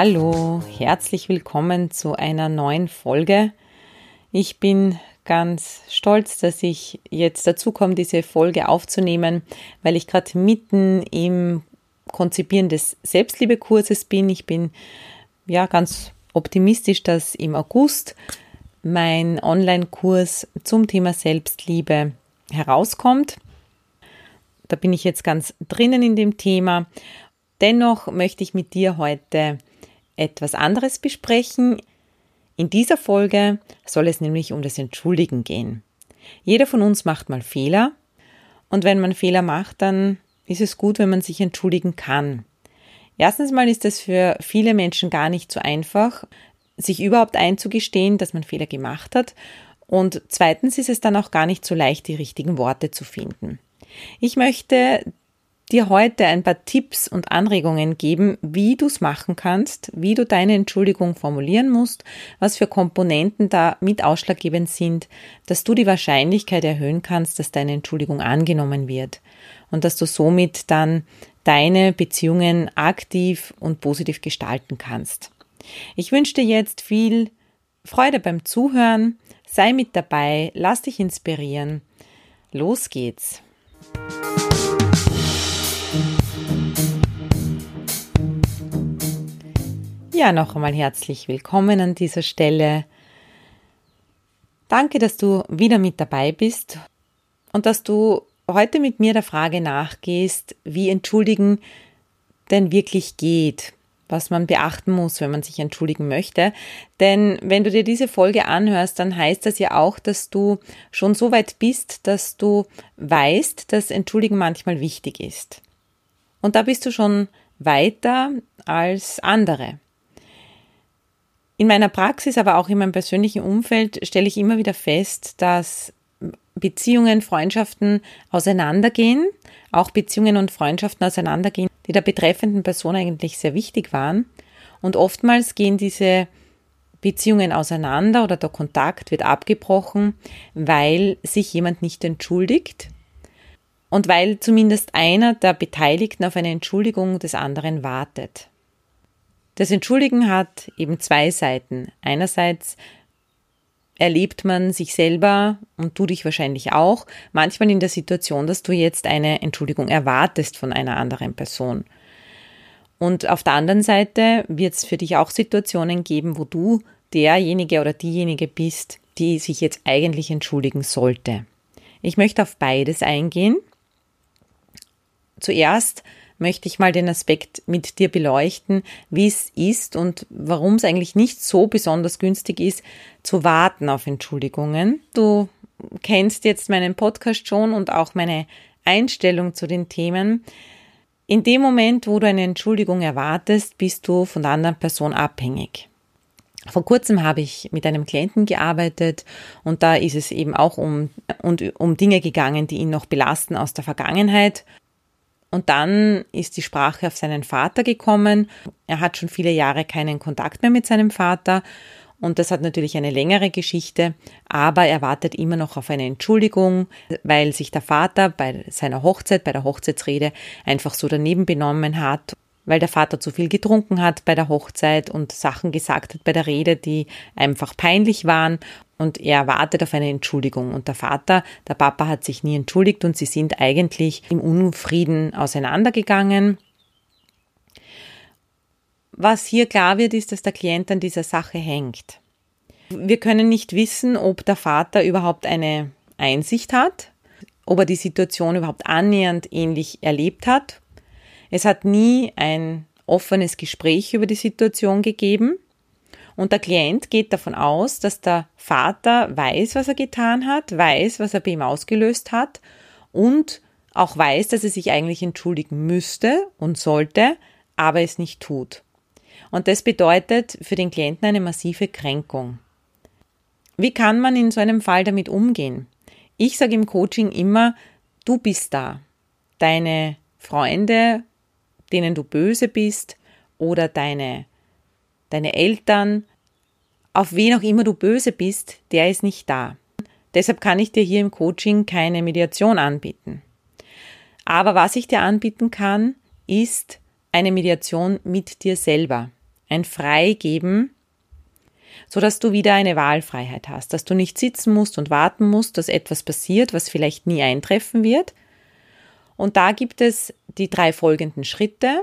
Hallo, herzlich willkommen zu einer neuen Folge. Ich bin ganz stolz, dass ich jetzt dazu komme, diese Folge aufzunehmen, weil ich gerade mitten im Konzipieren des Selbstliebekurses bin. Ich bin ja ganz optimistisch, dass im August mein Online-Kurs zum Thema Selbstliebe herauskommt. Da bin ich jetzt ganz drinnen in dem Thema. Dennoch möchte ich mit dir heute etwas anderes besprechen. In dieser Folge soll es nämlich um das Entschuldigen gehen. Jeder von uns macht mal Fehler und wenn man Fehler macht, dann ist es gut, wenn man sich entschuldigen kann. Erstens mal ist es für viele Menschen gar nicht so einfach, sich überhaupt einzugestehen, dass man Fehler gemacht hat. Und zweitens ist es dann auch gar nicht so leicht, die richtigen Worte zu finden. Ich möchte dir heute ein paar Tipps und Anregungen geben, wie du es machen kannst, wie du deine Entschuldigung formulieren musst, was für Komponenten da mit ausschlaggebend sind, dass du die Wahrscheinlichkeit erhöhen kannst, dass deine Entschuldigung angenommen wird und dass du somit dann deine Beziehungen aktiv und positiv gestalten kannst. Ich wünsche dir jetzt viel Freude beim Zuhören, sei mit dabei, lass dich inspirieren. Los geht's. Ja, noch einmal herzlich willkommen an dieser Stelle. Danke, dass du wieder mit dabei bist und dass du heute mit mir der Frage nachgehst, wie entschuldigen denn wirklich geht, was man beachten muss, wenn man sich entschuldigen möchte. Denn wenn du dir diese Folge anhörst, dann heißt das ja auch, dass du schon so weit bist, dass du weißt, dass Entschuldigen manchmal wichtig ist. Und da bist du schon weiter als andere. In meiner Praxis, aber auch in meinem persönlichen Umfeld stelle ich immer wieder fest, dass Beziehungen, Freundschaften auseinandergehen, auch Beziehungen und Freundschaften auseinandergehen, die der betreffenden Person eigentlich sehr wichtig waren. Und oftmals gehen diese Beziehungen auseinander oder der Kontakt wird abgebrochen, weil sich jemand nicht entschuldigt und weil zumindest einer der Beteiligten auf eine Entschuldigung des anderen wartet. Das Entschuldigen hat eben zwei Seiten. Einerseits erlebt man sich selber und du dich wahrscheinlich auch manchmal in der Situation, dass du jetzt eine Entschuldigung erwartest von einer anderen Person. Und auf der anderen Seite wird es für dich auch Situationen geben, wo du derjenige oder diejenige bist, die sich jetzt eigentlich entschuldigen sollte. Ich möchte auf beides eingehen. Zuerst möchte ich mal den Aspekt mit dir beleuchten, wie es ist und warum es eigentlich nicht so besonders günstig ist, zu warten auf Entschuldigungen. Du kennst jetzt meinen Podcast schon und auch meine Einstellung zu den Themen. In dem Moment, wo du eine Entschuldigung erwartest, bist du von der anderen Person abhängig. Vor kurzem habe ich mit einem Klienten gearbeitet und da ist es eben auch um, und, um Dinge gegangen, die ihn noch belasten aus der Vergangenheit. Und dann ist die Sprache auf seinen Vater gekommen. Er hat schon viele Jahre keinen Kontakt mehr mit seinem Vater. Und das hat natürlich eine längere Geschichte, aber er wartet immer noch auf eine Entschuldigung, weil sich der Vater bei seiner Hochzeit, bei der Hochzeitsrede einfach so daneben benommen hat, weil der Vater zu viel getrunken hat bei der Hochzeit und Sachen gesagt hat bei der Rede, die einfach peinlich waren und er wartet auf eine Entschuldigung. Und der Vater, der Papa hat sich nie entschuldigt und sie sind eigentlich im Unfrieden auseinandergegangen. Was hier klar wird, ist, dass der Klient an dieser Sache hängt. Wir können nicht wissen, ob der Vater überhaupt eine Einsicht hat, ob er die Situation überhaupt annähernd ähnlich erlebt hat. Es hat nie ein offenes Gespräch über die Situation gegeben. Und der Klient geht davon aus, dass der Vater weiß, was er getan hat, weiß, was er bei ihm ausgelöst hat und auch weiß, dass er sich eigentlich entschuldigen müsste und sollte, aber es nicht tut. Und das bedeutet für den Klienten eine massive Kränkung. Wie kann man in so einem Fall damit umgehen? Ich sage im Coaching immer, du bist da. Deine Freunde, denen du böse bist, oder deine, deine Eltern, auf wen auch immer du böse bist, der ist nicht da. Deshalb kann ich dir hier im Coaching keine Mediation anbieten. Aber was ich dir anbieten kann, ist eine Mediation mit dir selber. Ein Freigeben, so dass du wieder eine Wahlfreiheit hast, dass du nicht sitzen musst und warten musst, dass etwas passiert, was vielleicht nie eintreffen wird. Und da gibt es die drei folgenden Schritte.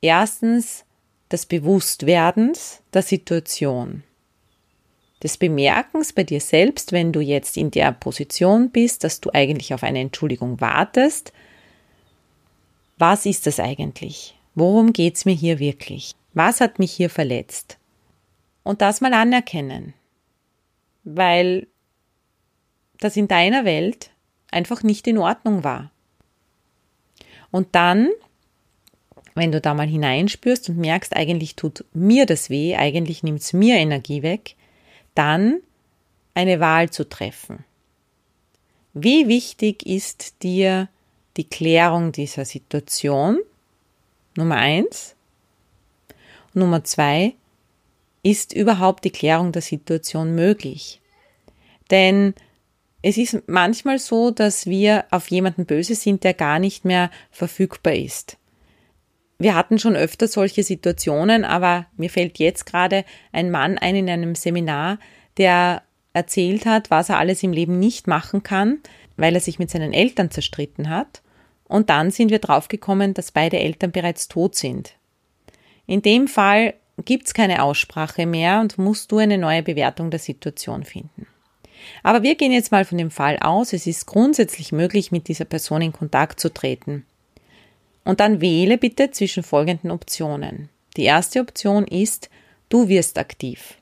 Erstens das Bewusstwerdens der Situation. Des Bemerkens bei dir selbst, wenn du jetzt in der Position bist, dass du eigentlich auf eine Entschuldigung wartest. Was ist das eigentlich? Worum geht's mir hier wirklich? Was hat mich hier verletzt? Und das mal anerkennen, weil das in deiner Welt einfach nicht in Ordnung war. Und dann, wenn du da mal hineinspürst und merkst, eigentlich tut mir das weh, eigentlich nimmt es mir Energie weg, dann eine Wahl zu treffen. Wie wichtig ist dir die Klärung dieser Situation? Nummer eins. Nummer zwei, ist überhaupt die Klärung der Situation möglich? Denn es ist manchmal so, dass wir auf jemanden böse sind, der gar nicht mehr verfügbar ist. Wir hatten schon öfter solche Situationen, aber mir fällt jetzt gerade ein Mann ein in einem Seminar, der erzählt hat, was er alles im Leben nicht machen kann, weil er sich mit seinen Eltern zerstritten hat. Und dann sind wir draufgekommen, dass beide Eltern bereits tot sind. In dem Fall gibt es keine Aussprache mehr und musst du eine neue Bewertung der Situation finden. Aber wir gehen jetzt mal von dem Fall aus, es ist grundsätzlich möglich, mit dieser Person in Kontakt zu treten. Und dann wähle bitte zwischen folgenden Optionen. Die erste Option ist, du wirst aktiv.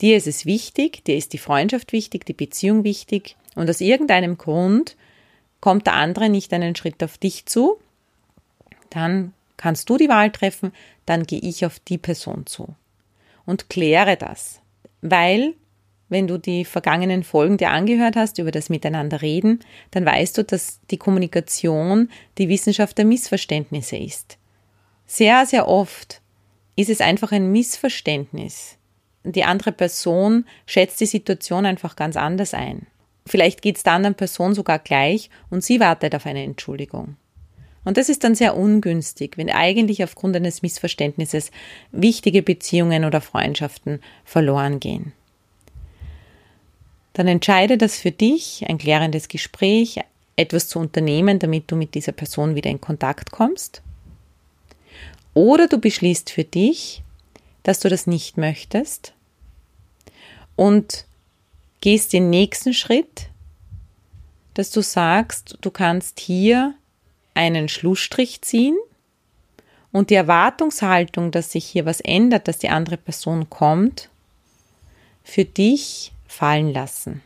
Dir ist es wichtig, dir ist die Freundschaft wichtig, die Beziehung wichtig und aus irgendeinem Grund kommt der andere nicht einen Schritt auf dich zu, dann kannst du die Wahl treffen, dann gehe ich auf die Person zu und kläre das. Weil, wenn du die vergangenen Folgen dir angehört hast über das Miteinander reden, dann weißt du, dass die Kommunikation die Wissenschaft der Missverständnisse ist. Sehr, sehr oft ist es einfach ein Missverständnis. Die andere Person schätzt die Situation einfach ganz anders ein. Vielleicht geht es der anderen Person sogar gleich und sie wartet auf eine Entschuldigung. Und das ist dann sehr ungünstig, wenn eigentlich aufgrund eines Missverständnisses wichtige Beziehungen oder Freundschaften verloren gehen. Dann entscheide das für dich, ein klärendes Gespräch, etwas zu unternehmen, damit du mit dieser Person wieder in Kontakt kommst. Oder du beschließt für dich, dass du das nicht möchtest und gehst den nächsten Schritt, dass du sagst, du kannst hier einen Schlussstrich ziehen und die Erwartungshaltung, dass sich hier was ändert, dass die andere Person kommt, für dich fallen lassen.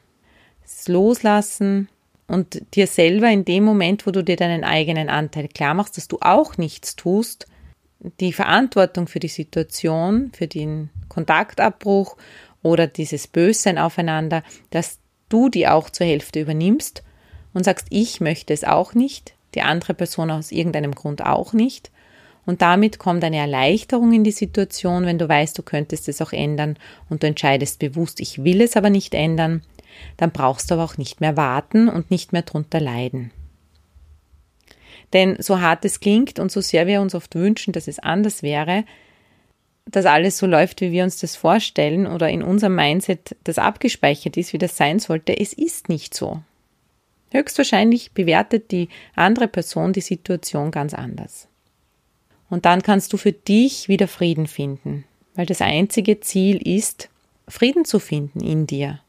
Es loslassen und dir selber in dem Moment, wo du dir deinen eigenen Anteil klar machst, dass du auch nichts tust, die Verantwortung für die Situation, für den Kontaktabbruch oder dieses Bössein aufeinander, dass du die auch zur Hälfte übernimmst und sagst, ich möchte es auch nicht, die andere Person aus irgendeinem Grund auch nicht. Und damit kommt eine Erleichterung in die Situation, wenn du weißt, du könntest es auch ändern und du entscheidest bewusst, ich will es aber nicht ändern, dann brauchst du aber auch nicht mehr warten und nicht mehr drunter leiden. Denn so hart es klingt und so sehr wir uns oft wünschen, dass es anders wäre, dass alles so läuft, wie wir uns das vorstellen oder in unserem Mindset das abgespeichert ist, wie das sein sollte, es ist nicht so. Höchstwahrscheinlich bewertet die andere Person die Situation ganz anders. Und dann kannst du für dich wieder Frieden finden, weil das einzige Ziel ist, Frieden zu finden in dir.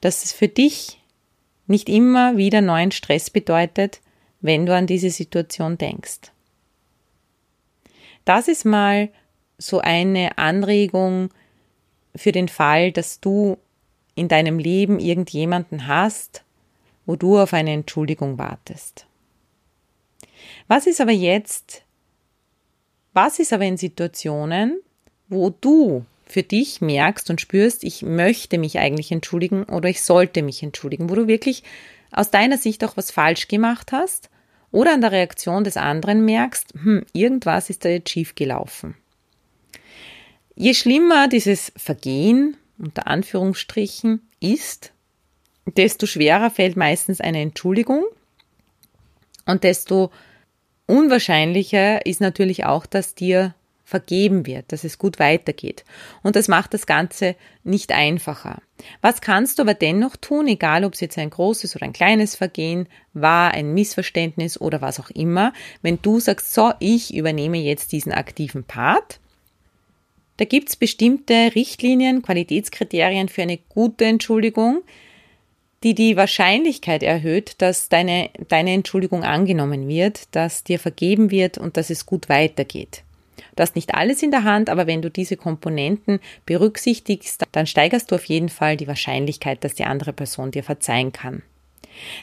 Dass es für dich nicht immer wieder neuen Stress bedeutet, wenn du an diese Situation denkst. Das ist mal so eine Anregung für den Fall, dass du in deinem Leben irgendjemanden hast, wo du auf eine Entschuldigung wartest. Was ist aber jetzt, Was ist aber in Situationen, wo du für dich merkst und spürst, ich möchte mich eigentlich entschuldigen oder ich sollte mich entschuldigen, wo du wirklich aus deiner Sicht auch was falsch gemacht hast oder an der Reaktion des anderen merkst, hm, irgendwas ist da jetzt schief gelaufen. Je schlimmer dieses Vergehen unter Anführungsstrichen ist, desto schwerer fällt meistens eine Entschuldigung und desto unwahrscheinlicher ist natürlich auch, dass dir vergeben wird, dass es gut weitergeht. Und das macht das Ganze nicht einfacher. Was kannst du aber dennoch tun, egal ob es jetzt ein großes oder ein kleines Vergehen war, ein Missverständnis oder was auch immer, wenn du sagst, so, ich übernehme jetzt diesen aktiven Part. Da gibt es bestimmte Richtlinien, Qualitätskriterien für eine gute Entschuldigung, die die Wahrscheinlichkeit erhöht, dass deine, deine Entschuldigung angenommen wird, dass dir vergeben wird und dass es gut weitergeht. Du hast nicht alles in der Hand, aber wenn du diese Komponenten berücksichtigst, dann steigerst du auf jeden Fall die Wahrscheinlichkeit, dass die andere Person dir verzeihen kann.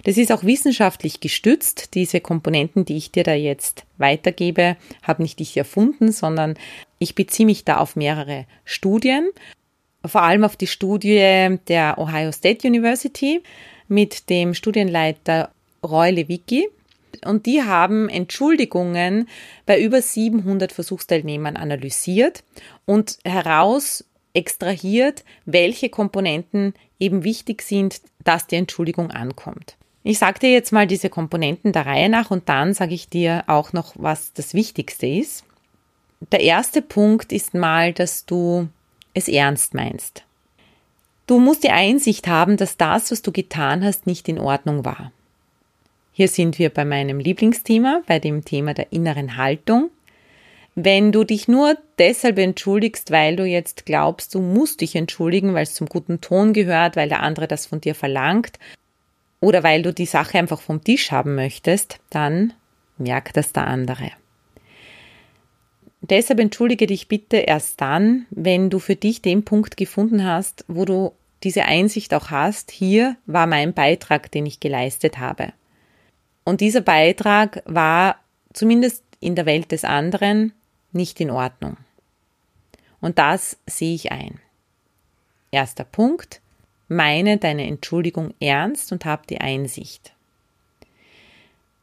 Das ist auch wissenschaftlich gestützt. Diese Komponenten, die ich dir da jetzt weitergebe, habe nicht ich erfunden, sondern ich beziehe mich da auf mehrere Studien vor allem auf die Studie der Ohio State University mit dem Studienleiter Roy Lewicki. Und die haben Entschuldigungen bei über 700 Versuchsteilnehmern analysiert und heraus extrahiert, welche Komponenten eben wichtig sind, dass die Entschuldigung ankommt. Ich sage dir jetzt mal diese Komponenten der Reihe nach und dann sage ich dir auch noch, was das Wichtigste ist. Der erste Punkt ist mal, dass du es ernst meinst. Du musst die Einsicht haben, dass das, was du getan hast, nicht in Ordnung war. Hier sind wir bei meinem Lieblingsthema, bei dem Thema der inneren Haltung. Wenn du dich nur deshalb entschuldigst, weil du jetzt glaubst, du musst dich entschuldigen, weil es zum guten Ton gehört, weil der andere das von dir verlangt oder weil du die Sache einfach vom Tisch haben möchtest, dann merkt das der andere. Deshalb entschuldige dich bitte erst dann, wenn du für dich den Punkt gefunden hast, wo du diese Einsicht auch hast, hier war mein Beitrag, den ich geleistet habe. Und dieser Beitrag war zumindest in der Welt des anderen nicht in Ordnung. Und das sehe ich ein. Erster Punkt, meine deine Entschuldigung ernst und hab die Einsicht.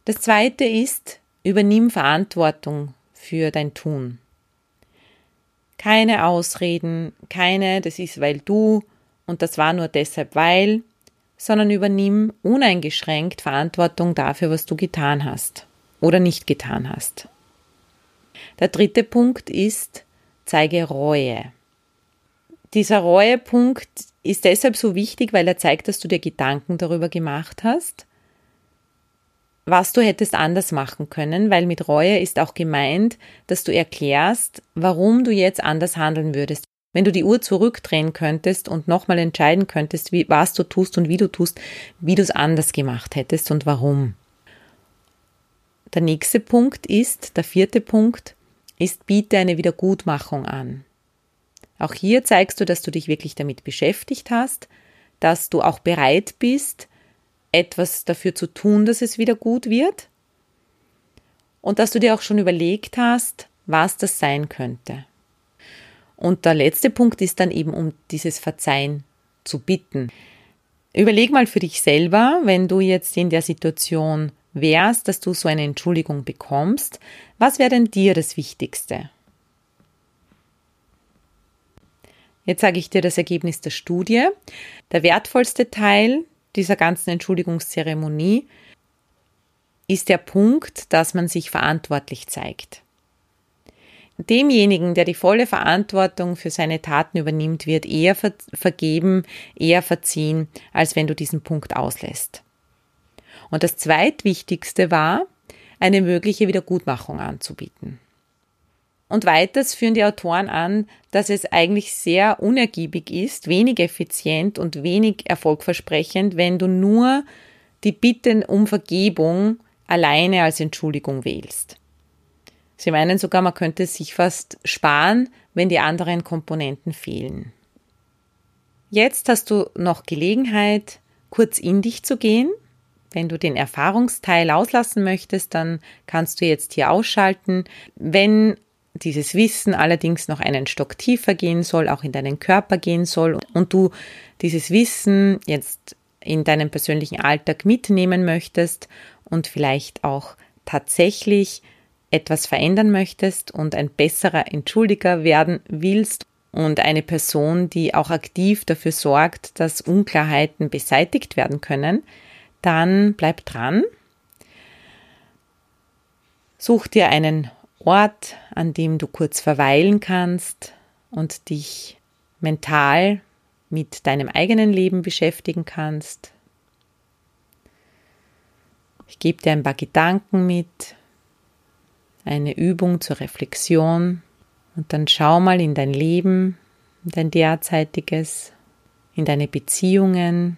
Das zweite ist, übernimm Verantwortung für dein Tun. Keine Ausreden, keine, das ist weil du und das war nur deshalb weil, sondern übernimm uneingeschränkt Verantwortung dafür, was du getan hast oder nicht getan hast. Der dritte Punkt ist, zeige Reue. Dieser Reuepunkt ist deshalb so wichtig, weil er zeigt, dass du dir Gedanken darüber gemacht hast was du hättest anders machen können, weil mit Reue ist auch gemeint, dass du erklärst, warum du jetzt anders handeln würdest. Wenn du die Uhr zurückdrehen könntest und nochmal entscheiden könntest, wie, was du tust und wie du tust, wie du es anders gemacht hättest und warum. Der nächste Punkt ist, der vierte Punkt, ist, biete eine Wiedergutmachung an. Auch hier zeigst du, dass du dich wirklich damit beschäftigt hast, dass du auch bereit bist, etwas dafür zu tun, dass es wieder gut wird und dass du dir auch schon überlegt hast, was das sein könnte. Und der letzte Punkt ist dann eben, um dieses Verzeihen zu bitten. Überleg mal für dich selber, wenn du jetzt in der Situation wärst, dass du so eine Entschuldigung bekommst, was wäre denn dir das Wichtigste? Jetzt sage ich dir das Ergebnis der Studie. Der wertvollste Teil dieser ganzen Entschuldigungszeremonie ist der Punkt, dass man sich verantwortlich zeigt. Demjenigen, der die volle Verantwortung für seine Taten übernimmt, wird eher vergeben, eher verziehen, als wenn du diesen Punkt auslässt. Und das zweitwichtigste war, eine mögliche Wiedergutmachung anzubieten. Und weiters führen die Autoren an, dass es eigentlich sehr unergiebig ist, wenig effizient und wenig erfolgversprechend, wenn du nur die Bitten um Vergebung alleine als Entschuldigung wählst. Sie meinen sogar, man könnte es sich fast sparen, wenn die anderen Komponenten fehlen. Jetzt hast du noch Gelegenheit, kurz in dich zu gehen. Wenn du den Erfahrungsteil auslassen möchtest, dann kannst du jetzt hier ausschalten. Wenn dieses Wissen allerdings noch einen Stock tiefer gehen soll, auch in deinen Körper gehen soll und du dieses Wissen jetzt in deinen persönlichen Alltag mitnehmen möchtest und vielleicht auch tatsächlich etwas verändern möchtest und ein besserer Entschuldiger werden willst und eine Person, die auch aktiv dafür sorgt, dass Unklarheiten beseitigt werden können, dann bleib dran. Such dir einen Ort, an dem du kurz verweilen kannst und dich mental mit deinem eigenen Leben beschäftigen kannst. Ich gebe dir ein paar Gedanken mit, eine Übung zur Reflexion und dann schau mal in dein Leben, in dein derzeitiges, in deine Beziehungen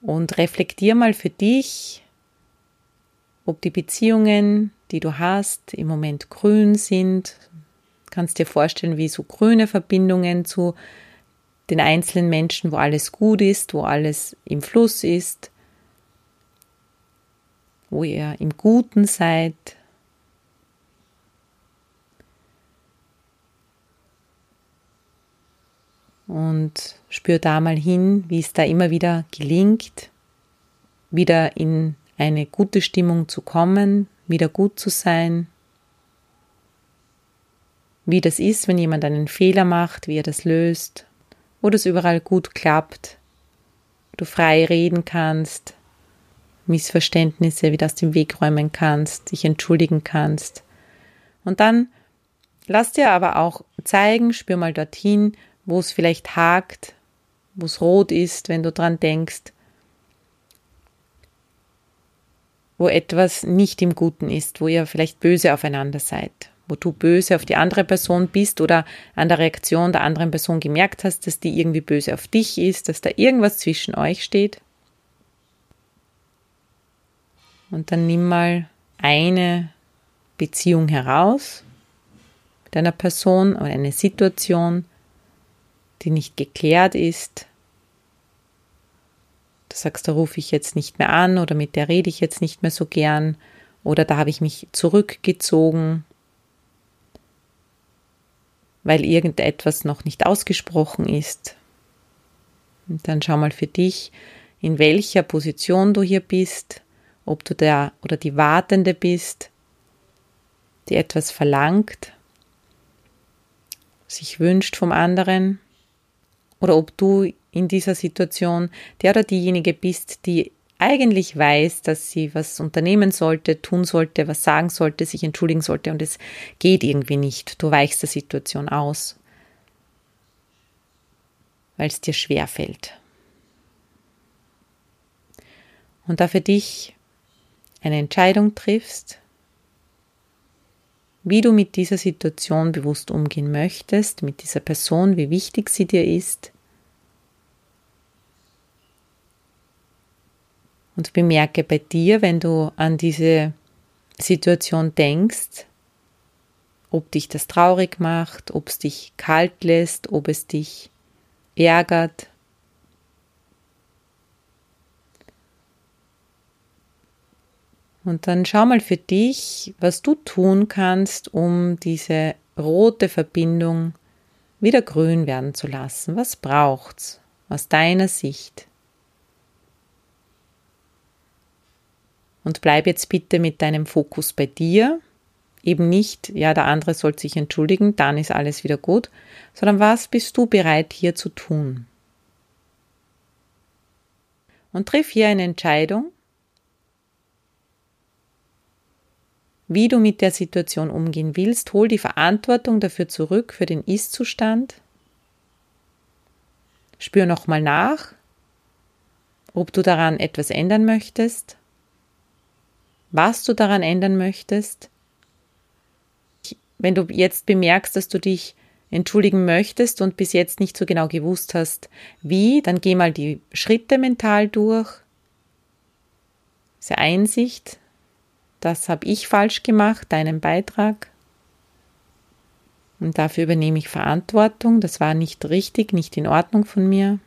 und reflektier mal für dich, ob die Beziehungen, die du hast, im Moment grün sind. Du kannst dir vorstellen, wie so grüne Verbindungen zu den einzelnen Menschen, wo alles gut ist, wo alles im Fluss ist, wo ihr im Guten seid. Und spür da mal hin, wie es da immer wieder gelingt, wieder in eine gute Stimmung zu kommen, wieder gut zu sein, wie das ist, wenn jemand einen Fehler macht, wie er das löst, wo das überall gut klappt, du frei reden kannst, Missverständnisse wieder aus dem Weg räumen kannst, dich entschuldigen kannst. Und dann lass dir aber auch zeigen, spür mal dorthin, wo es vielleicht hakt, wo es rot ist, wenn du dran denkst, wo etwas nicht im Guten ist, wo ihr vielleicht böse aufeinander seid, wo du böse auf die andere Person bist oder an der Reaktion der anderen Person gemerkt hast, dass die irgendwie böse auf dich ist, dass da irgendwas zwischen euch steht. Und dann nimm mal eine Beziehung heraus mit einer Person oder eine Situation, die nicht geklärt ist, Du sagst, da rufe ich jetzt nicht mehr an oder mit der rede ich jetzt nicht mehr so gern oder da habe ich mich zurückgezogen, weil irgendetwas noch nicht ausgesprochen ist. Und dann schau mal für dich, in welcher Position du hier bist, ob du der oder die Wartende bist, die etwas verlangt, sich wünscht vom anderen, oder ob du in dieser Situation der oder diejenige bist, die eigentlich weiß, dass sie was unternehmen sollte, tun sollte, was sagen sollte, sich entschuldigen sollte und es geht irgendwie nicht. Du weichst der Situation aus, weil es dir schwer fällt. Und da für dich eine Entscheidung triffst, wie du mit dieser Situation bewusst umgehen möchtest, mit dieser Person, wie wichtig sie dir ist, Und bemerke bei dir, wenn du an diese Situation denkst, ob dich das traurig macht, ob es dich kalt lässt, ob es dich ärgert. Und dann schau mal für dich, was du tun kannst, um diese rote Verbindung wieder grün werden zu lassen. Was braucht's aus deiner Sicht? Und bleib jetzt bitte mit deinem Fokus bei dir. Eben nicht, ja, der andere soll sich entschuldigen, dann ist alles wieder gut, sondern was bist du bereit hier zu tun? Und triff hier eine Entscheidung, wie du mit der Situation umgehen willst. Hol die Verantwortung dafür zurück, für den Ist-Zustand. Spür nochmal nach, ob du daran etwas ändern möchtest was du daran ändern möchtest. Wenn du jetzt bemerkst, dass du dich entschuldigen möchtest und bis jetzt nicht so genau gewusst hast, wie, dann geh mal die Schritte mental durch. Diese Einsicht, das habe ich falsch gemacht, deinen Beitrag. Und dafür übernehme ich Verantwortung. Das war nicht richtig, nicht in Ordnung von mir.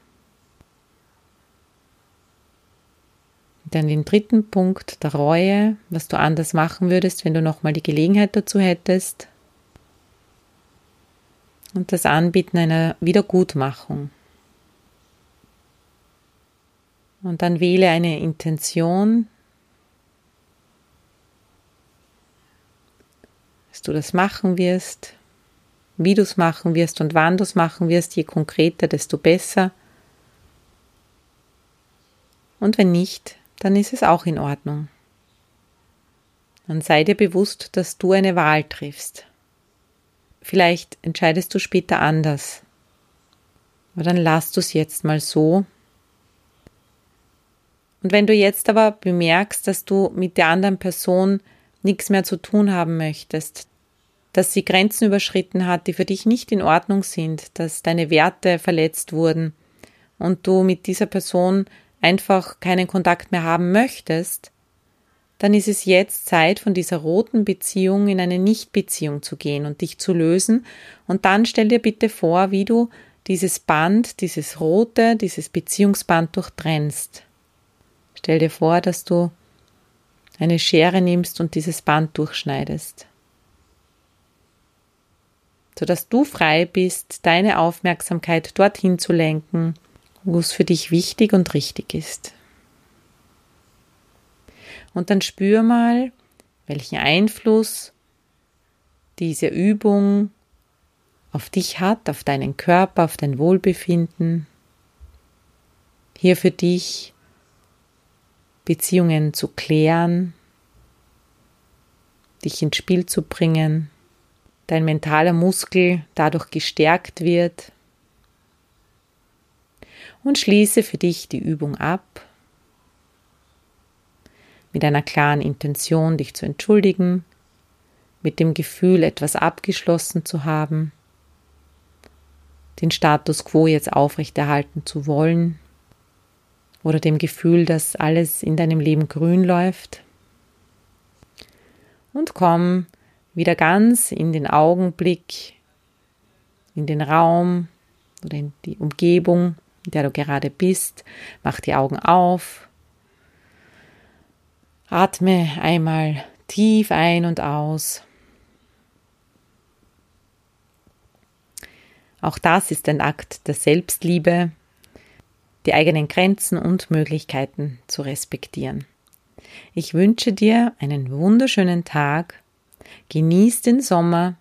Dann den dritten Punkt der Reue, was du anders machen würdest, wenn du nochmal die Gelegenheit dazu hättest. Und das Anbieten einer Wiedergutmachung. Und dann wähle eine Intention, dass du das machen wirst, wie du es machen wirst und wann du es machen wirst. Je konkreter, desto besser. Und wenn nicht, dann ist es auch in Ordnung. Dann sei dir bewusst, dass du eine Wahl triffst. Vielleicht entscheidest du später anders. Aber dann lass du es jetzt mal so und wenn du jetzt aber bemerkst, dass du mit der anderen Person nichts mehr zu tun haben möchtest, dass sie Grenzen überschritten hat, die für dich nicht in Ordnung sind, dass deine Werte verletzt wurden und du mit dieser Person einfach keinen Kontakt mehr haben möchtest, dann ist es jetzt Zeit, von dieser roten Beziehung in eine Nichtbeziehung zu gehen und dich zu lösen. Und dann stell dir bitte vor, wie du dieses Band, dieses rote, dieses Beziehungsband durchtrennst. Stell dir vor, dass du eine Schere nimmst und dieses Band durchschneidest, sodass du frei bist, deine Aufmerksamkeit dorthin zu lenken, wo es für dich wichtig und richtig ist. Und dann spür mal, welchen Einfluss diese Übung auf dich hat, auf deinen Körper, auf dein Wohlbefinden. Hier für dich Beziehungen zu klären, dich ins Spiel zu bringen, dein mentaler Muskel dadurch gestärkt wird. Und schließe für dich die Übung ab. Mit einer klaren Intention, dich zu entschuldigen, mit dem Gefühl, etwas abgeschlossen zu haben, den Status quo jetzt aufrechterhalten zu wollen. Oder dem Gefühl, dass alles in deinem Leben grün läuft. Und komm wieder ganz in den Augenblick, in den Raum oder in die Umgebung, in der du gerade bist. Mach die Augen auf. Atme einmal tief ein und aus. Auch das ist ein Akt der Selbstliebe, die eigenen Grenzen und Möglichkeiten zu respektieren. Ich wünsche dir einen wunderschönen Tag. Genieß den Sommer.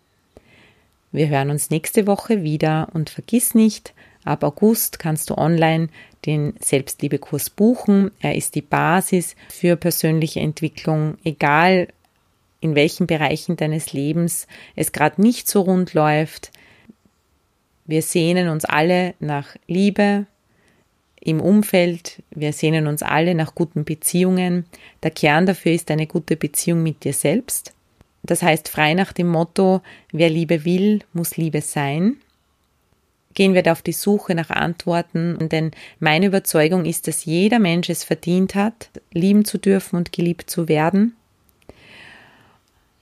Wir hören uns nächste Woche wieder und vergiss nicht, ab August kannst du online den Selbstliebekurs buchen. Er ist die Basis für persönliche Entwicklung, egal in welchen Bereichen deines Lebens es gerade nicht so rund läuft. Wir sehnen uns alle nach Liebe, im Umfeld. Wir sehnen uns alle nach guten Beziehungen. Der Kern dafür ist eine gute Beziehung mit dir selbst. Das heißt, frei nach dem Motto, wer Liebe will, muss Liebe sein. Gehen wir da auf die Suche nach Antworten, denn meine Überzeugung ist, dass jeder Mensch es verdient hat, lieben zu dürfen und geliebt zu werden.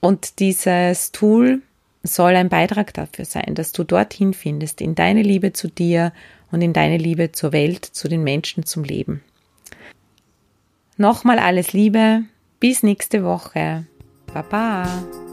Und dieses Tool soll ein Beitrag dafür sein, dass du dorthin findest, in deine Liebe zu dir und in deine Liebe zur Welt, zu den Menschen, zum Leben. Nochmal alles Liebe, bis nächste Woche. Baba.